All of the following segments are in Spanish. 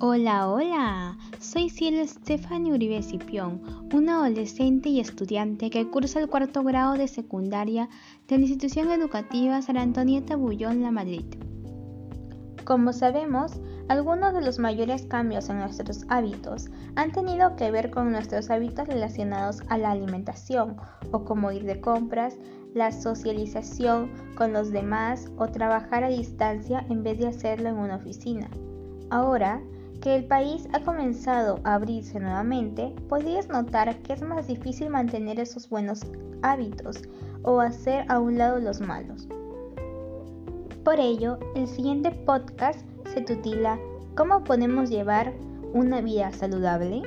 Hola, hola, soy Cielo Stephanie Uribe Cipión, una adolescente y estudiante que cursa el cuarto grado de secundaria de la institución educativa San Antonieta Bullón La Madrid. Como sabemos, algunos de los mayores cambios en nuestros hábitos han tenido que ver con nuestros hábitos relacionados a la alimentación o como ir de compras, la socialización con los demás o trabajar a distancia en vez de hacerlo en una oficina. Ahora, que el país ha comenzado a abrirse nuevamente, podrías notar que es más difícil mantener esos buenos hábitos o hacer a un lado los malos. Por ello, el siguiente podcast se titula ¿Cómo podemos llevar una vida saludable?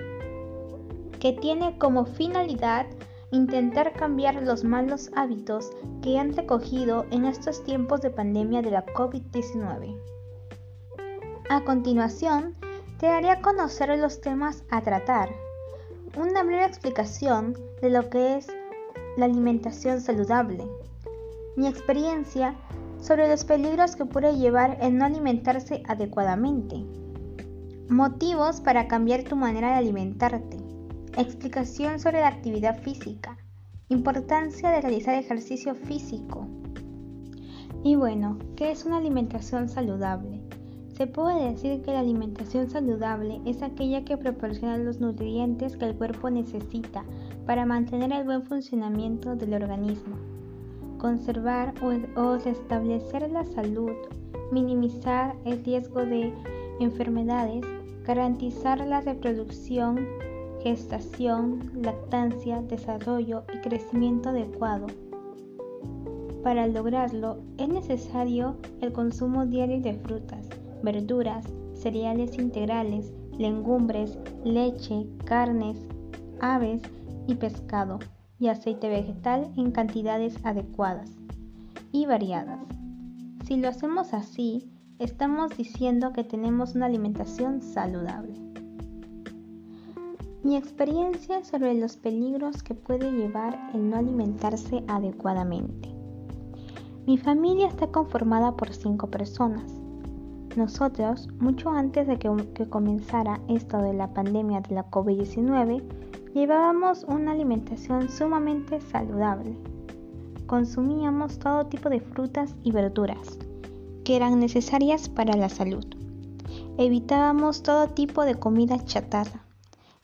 que tiene como finalidad intentar cambiar los malos hábitos que han recogido en estos tiempos de pandemia de la COVID-19. A continuación, te daré a conocer los temas a tratar, una breve explicación de lo que es la alimentación saludable, mi experiencia sobre los peligros que puede llevar el no alimentarse adecuadamente, motivos para cambiar tu manera de alimentarte, explicación sobre la actividad física, importancia de realizar ejercicio físico. Y bueno, ¿qué es una alimentación saludable? Se puede decir que la alimentación saludable es aquella que proporciona los nutrientes que el cuerpo necesita para mantener el buen funcionamiento del organismo, conservar o, restablecer la salud, minimizar el riesgo de enfermedades, garantizar la reproducción, gestación, lactancia, desarrollo y crecimiento adecuado. Para lograrlo es necesario el consumo diario de frutas, verduras, cereales integrales, legumbres, leche, carnes, aves y pescado, y aceite vegetal en cantidades adecuadas y variadas. Si lo hacemos así, estamos diciendo que tenemos una alimentación saludable. Mi experiencia sobre los peligros que puede llevar el no alimentarse adecuadamente. Mi familia está conformada por cinco personas. Nosotros, mucho antes de que, comenzara esto de la pandemia de la COVID-19, llevábamos una alimentación sumamente saludable. Consumíamos todo tipo de frutas y verduras que eran necesarias para la salud. Evitábamos todo tipo de comida chatarra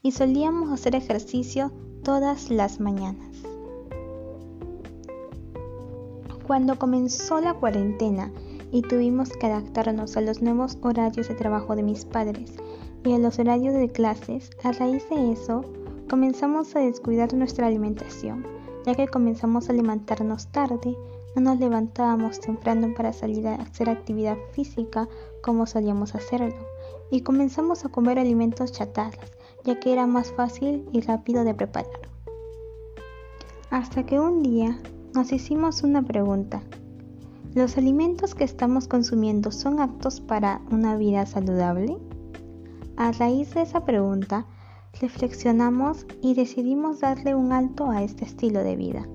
y solíamos hacer ejercicio todas las mañanas. Cuando comenzó la cuarentena y tuvimos que adaptarnos a los nuevos horarios de trabajo de mis padres y a los horarios de clases, a raíz de eso comenzamos a descuidar nuestra alimentación, ya que comenzamos a levantarnos tarde, no nos levantábamos temprano para salir a hacer actividad física como solíamos hacerlo, y comenzamos a comer alimentos chatarras, ya que era más fácil y rápido de preparar. Hasta que un día nos hicimos una pregunta. ¿Los alimentos que estamos consumiendo son aptos para una vida saludable? A raíz de esa pregunta, reflexionamos y decidimos darle un alto a este estilo de vida.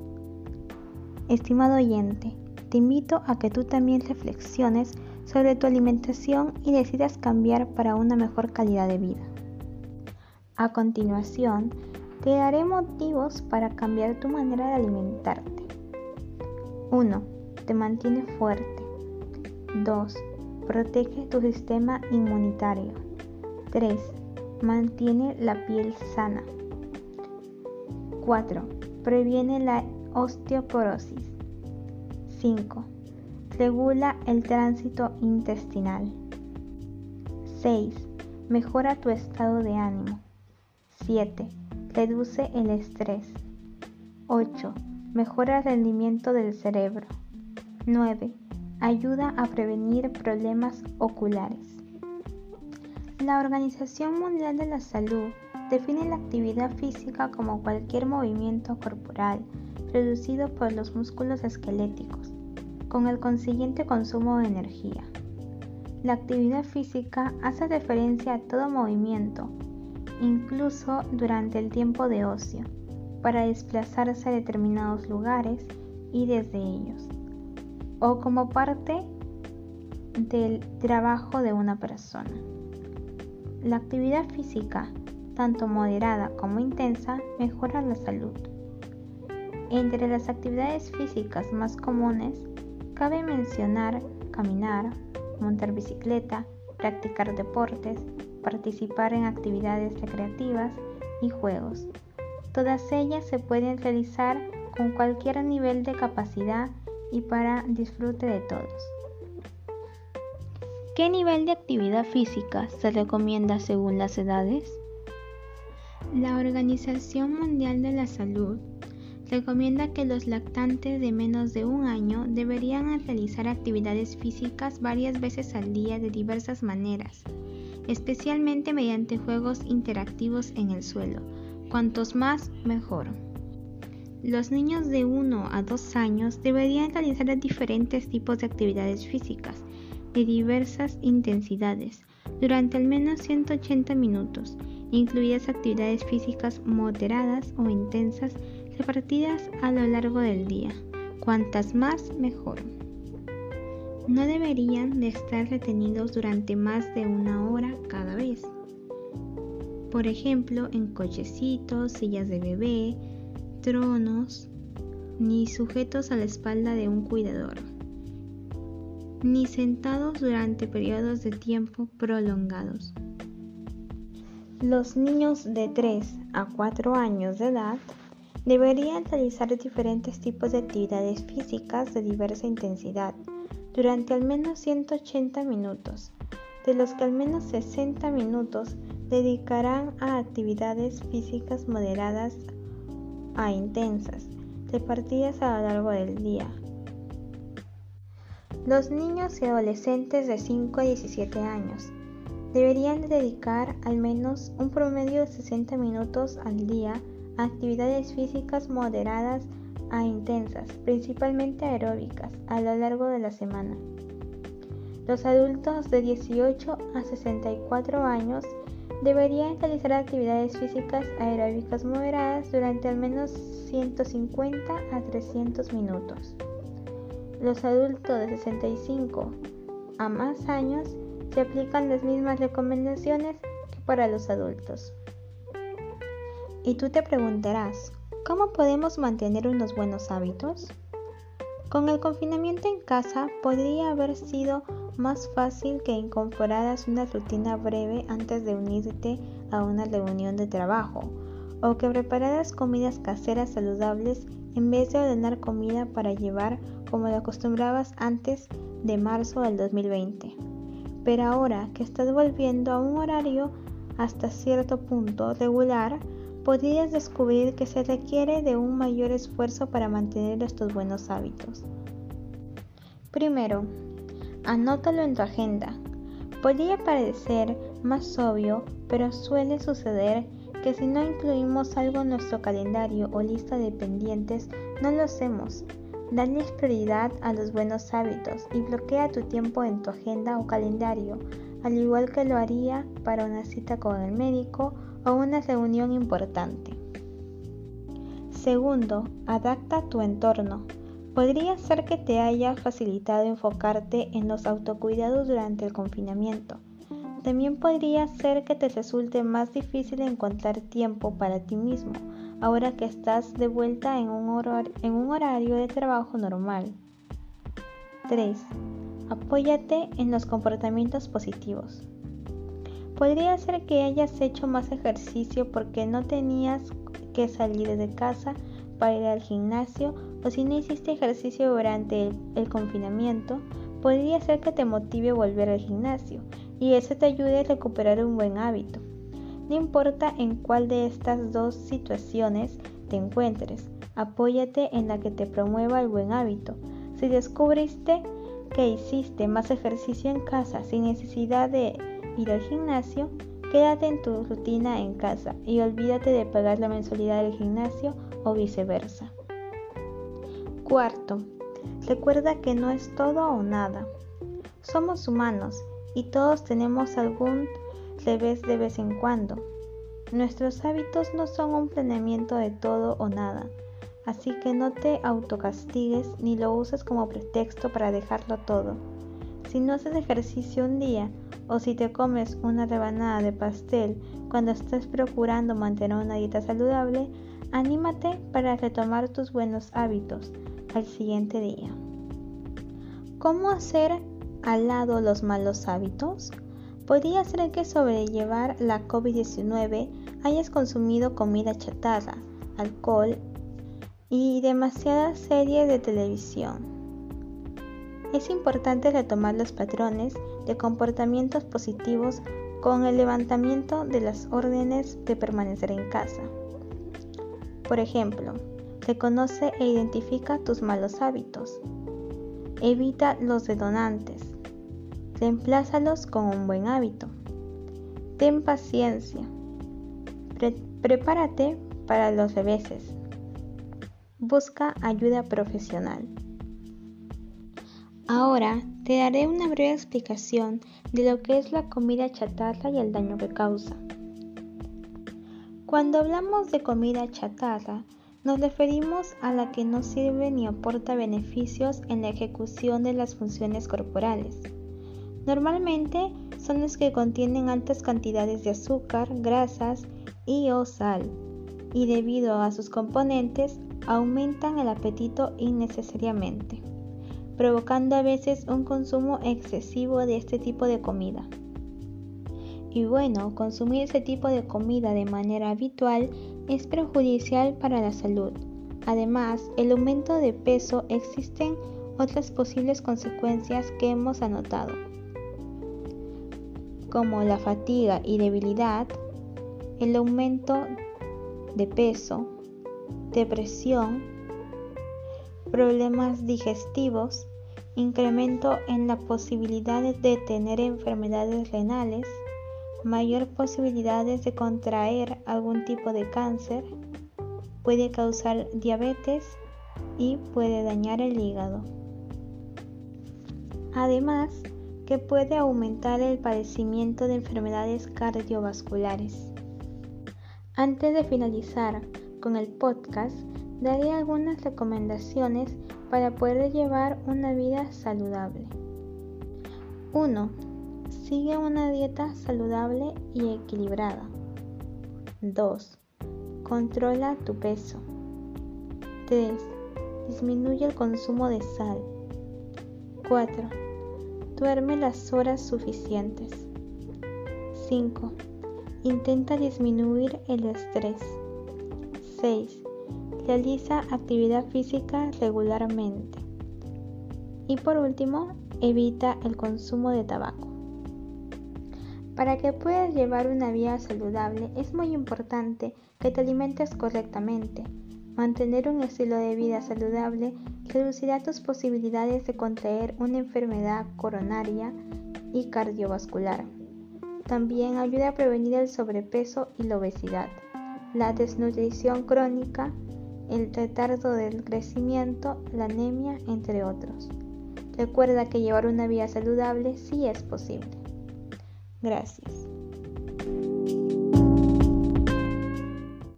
Estimado oyente, te invito a que tú también reflexiones sobre tu alimentación y decidas cambiar para una mejor calidad de vida. A continuación, te daré motivos para cambiar tu manera de alimentarte. 1 te mantiene fuerte. 2. Protege tu sistema inmunitario. 3. Mantiene la piel sana. 4. Previene la osteoporosis. 5. Regula el tránsito intestinal. 6. Mejora tu estado de ánimo. 7. Reduce el estrés. 8. Mejora el rendimiento del cerebro. 9. Ayuda a prevenir problemas oculares. La Organización Mundial de la Salud define la actividad física como cualquier movimiento corporal producido por los músculos esqueléticos, con el consiguiente consumo de energía. La actividad física hace referencia a todo movimiento, incluso durante el tiempo de ocio, para desplazarse a determinados lugares y desde ellos o como parte del trabajo de una persona. La actividad física, tanto moderada como intensa, mejora la salud. Entre las actividades físicas más comunes, cabe mencionar caminar, montar bicicleta, practicar deportes, participar en actividades recreativas y juegos. Todas ellas se pueden realizar con cualquier nivel de capacidad y para disfrute de todos. ¿Qué nivel de actividad física se recomienda según las edades? La Organización Mundial de la Salud recomienda que los lactantes de menos de un año deberían realizar actividades físicas varias veces al día de diversas maneras, especialmente mediante juegos interactivos en el suelo. Cuantos más, mejor. Los niños de 1 a 2 años deberían realizar diferentes tipos de actividades físicas de diversas intensidades durante al menos 180 minutos, incluidas actividades físicas moderadas o intensas repartidas a lo largo del día. Cuantas más, mejor. No deberían de estar retenidos durante más de una hora cada vez. Por ejemplo, en cochecitos, sillas de bebé, tronos, ni sujetos a la espalda de un cuidador, ni sentados durante periodos de tiempo prolongados. Los niños de 3 a 4 años de edad deberían realizar diferentes tipos de actividades físicas de diversa intensidad durante al menos 180 minutos, de los que al menos 60 minutos dedicarán a actividades físicas moderadas a intensas, repartidas a lo largo del día. Los niños y adolescentes de 5 a 17 años deberían dedicar al menos un promedio de 60 minutos al día actividades físicas moderadas a intensas, principalmente aeróbicas, a lo largo de la semana. Los adultos de 18 a 64 años deberían realizar actividades físicas aeróbicas moderadas durante al menos 150 a 300 minutos. Los adultos de 65 a más años se aplican las mismas recomendaciones que para los adultos. Y tú te preguntarás, ¿cómo podemos mantener unos buenos hábitos? Con el confinamiento en casa podría haber sido más fácil que incorporaras una rutina breve antes de unirte a una reunión de trabajo o que prepararas comidas caseras saludables en vez de ordenar comida para llevar como lo acostumbrabas antes de marzo del 2020. Pero ahora que estás volviendo a un horario hasta cierto punto regular, podrías descubrir que se requiere de un mayor esfuerzo para mantener estos buenos hábitos. Primero, anótalo en tu agenda. Podría parecer más obvio, pero suele suceder que si no incluimos algo en nuestro calendario o lista de pendientes, no lo hacemos. Dale prioridad a los buenos hábitos y bloquea tu tiempo en tu agenda o calendario, al igual que lo haría para una cita con el médico o una reunión importante. Segundo, adapta tu entorno. Podría ser que te haya facilitado enfocarte en los autocuidados durante el confinamiento. También podría ser que te resulte más difícil encontrar tiempo para ti mismo ahora que estás de vuelta en un, horario de trabajo normal. 3. Apóyate en los comportamientos positivos. Podría ser que hayas hecho más ejercicio porque no tenías que salir de casa para ir al gimnasio o si no hiciste ejercicio durante el, confinamiento, podría ser que te motive volver al gimnasio y eso te ayude a recuperar un buen hábito. No importa en cuál de estas dos situaciones te encuentres, apóyate en la que te promueva el buen hábito. Si descubriste que hiciste más ejercicio en casa sin necesidad de ir al gimnasio, quédate en tu rutina en casa y olvídate de pagar la mensualidad del gimnasio o viceversa. Cuarto, recuerda que no es todo o nada. Somos humanos y todos tenemos algún revés de vez en cuando. Nuestros hábitos no son un planeamiento de todo o nada, así que no te autocastigues ni lo uses como pretexto para dejarlo todo. Si no haces ejercicio un día o si te comes una rebanada de pastel cuando estás procurando mantener una dieta saludable, anímate para retomar tus buenos hábitos al siguiente día. ¿Cómo hacer al lado los malos hábitos? Podría ser que sobrellevar la COVID-19 hayas consumido comida chatarra, alcohol y demasiadas series de televisión. Es importante retomar los patrones de comportamientos positivos con el levantamiento de las órdenes de permanecer en casa. Por ejemplo, reconoce e identifica tus malos hábitos. Evita los redonantes. Reemplázalos con un buen hábito. Ten paciencia. prepárate para los reveses. Busca ayuda profesional. Ahora te daré una breve explicación de lo que es la comida chatarra y el daño que causa. Cuando hablamos de comida chatarra, nos referimos a la que no sirve ni aporta beneficios en la ejecución de las funciones corporales. Normalmente son las que contienen altas cantidades de azúcar, grasas y o sal, y debido a sus componentes aumentan el apetito innecesariamente provocando a veces un consumo excesivo de este tipo de comida. Y bueno, consumir ese tipo de comida de manera habitual es perjudicial para la salud. Además, el aumento de peso existen otras posibles consecuencias que hemos anotado, como la fatiga y debilidad, el aumento de peso, depresión, problemas digestivos, incremento en la posibilidad de tener enfermedades renales, mayor posibilidades de contraer algún tipo de cáncer, puede causar diabetes y puede dañar el hígado. Además, que puede aumentar el padecimiento de enfermedades cardiovasculares. Antes de finalizar con el podcast, daré algunas recomendaciones para poder llevar una vida saludable. 1. Sigue una dieta saludable y equilibrada. 2. Controla tu peso. 3. Disminuye el consumo de sal. 4. Duerme las horas suficientes. 5. Intenta disminuir el estrés. 6. Realiza actividad física regularmente. Y por último, evita el consumo de tabaco. Para que puedas llevar una vida saludable es muy importante que te alimentes correctamente. Mantener un estilo de vida saludable reducirá tus posibilidades de contraer una enfermedad coronaria y cardiovascular. También ayuda a prevenir el sobrepeso y la obesidad, la desnutrición crónica, el retardo del crecimiento, la anemia, entre otros. Recuerda que llevar una vida saludable sí es posible. Gracias.